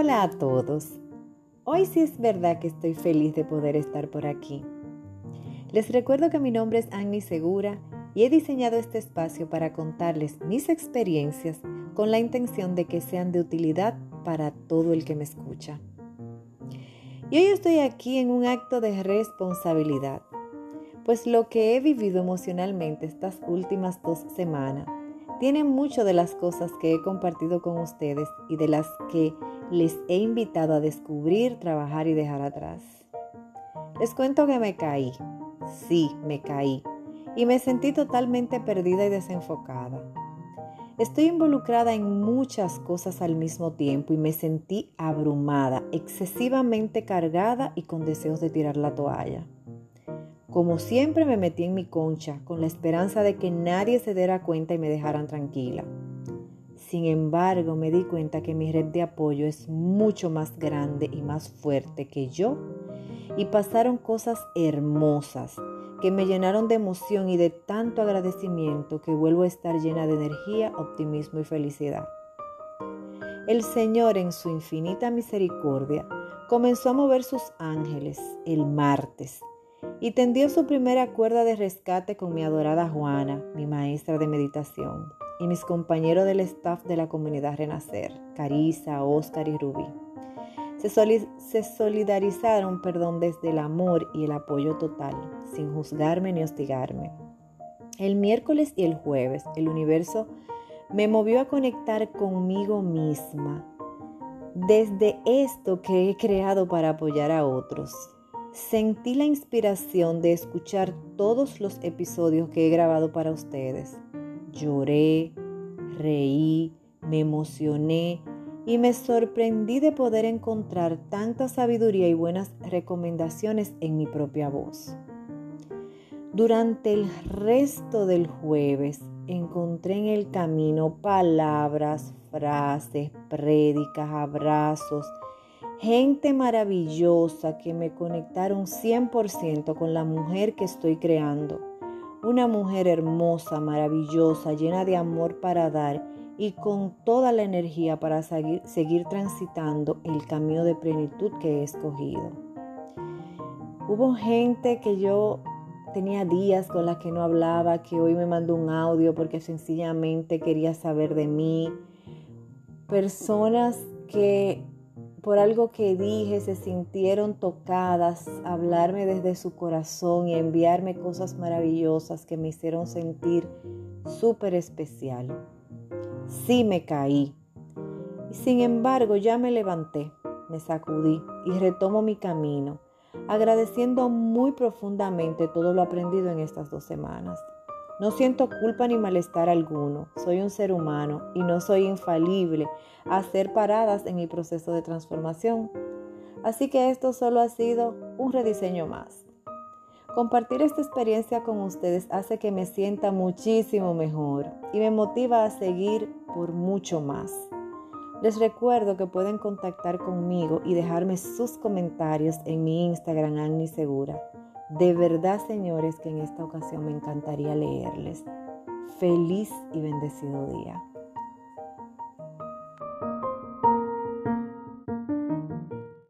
Hola a todos. Hoy sí es verdad que estoy feliz de poder estar por aquí. Les recuerdo que mi nombre es Annie Segura y he diseñado este espacio para contarles mis experiencias con la intención de que sean de utilidad para todo el que me escucha. Y hoy estoy aquí en un acto de responsabilidad, pues lo que he vivido emocionalmente estas últimas dos semanas tiene mucho de las cosas que he compartido con ustedes y de las que les he invitado a descubrir, trabajar y dejar atrás. Les cuento que me caí. Sí, me caí. Y me sentí totalmente perdida y desenfocada. Estoy involucrada en muchas cosas al mismo tiempo y me sentí abrumada, excesivamente cargada y con deseos de tirar la toalla. Como siempre me metí en mi concha con la esperanza de que nadie se diera cuenta y me dejaran tranquila. Sin embargo, me di cuenta que mi red de apoyo es mucho más grande y más fuerte que yo y pasaron cosas hermosas que me llenaron de emoción y de tanto agradecimiento que vuelvo a estar llena de energía, optimismo y felicidad. El Señor en su infinita misericordia comenzó a mover sus ángeles el martes y tendió su primera cuerda de rescate con mi adorada Juana, mi maestra de meditación y mis compañeros del staff de la comunidad Renacer, Carisa, Oscar y Rubí. Se, se, solidarizaron, perdón, desde el amor y el apoyo total, sin juzgarme ni hostigarme. El miércoles y el jueves, el universo me movió a conectar conmigo misma, desde esto que he creado para apoyar a otros. Sentí la inspiración de escuchar todos los episodios que he grabado para ustedes Lloré, reí, me emocioné y me sorprendí de poder encontrar tanta sabiduría y buenas recomendaciones en mi propia voz. Durante el resto del jueves encontré en el camino palabras, frases, prédicas, abrazos, gente maravillosa que me conectaron 100% con la mujer que estoy creando una mujer hermosa, maravillosa, llena de amor para dar y con toda la energía para seguir, transitando el camino de plenitud que he escogido. Hubo gente que yo tenía días con las que no hablaba, que hoy me mandó un audio porque sencillamente quería saber de mí. Personas que por algo que dije se sintieron tocadas, hablarme desde su corazón y enviarme cosas maravillosas que me hicieron sentir súper especial. Sí me caí. Sin embargo ya me levanté, me sacudí y retomo mi camino, agradeciendo muy profundamente todo lo aprendido en estas dos semanas. No siento culpa ni malestar alguno. Soy un ser humano y no soy infalible a hacer paradas en mi proceso de transformación. Así que esto solo ha sido un rediseño más. Compartir esta experiencia con ustedes hace que me sienta muchísimo mejor y me motiva a seguir por mucho más. Les recuerdo que pueden contactar conmigo y dejarme sus comentarios en mi Instagram Annie Segura. De verdad, señores, que en esta ocasión me encantaría leerles. Feliz y bendecido día.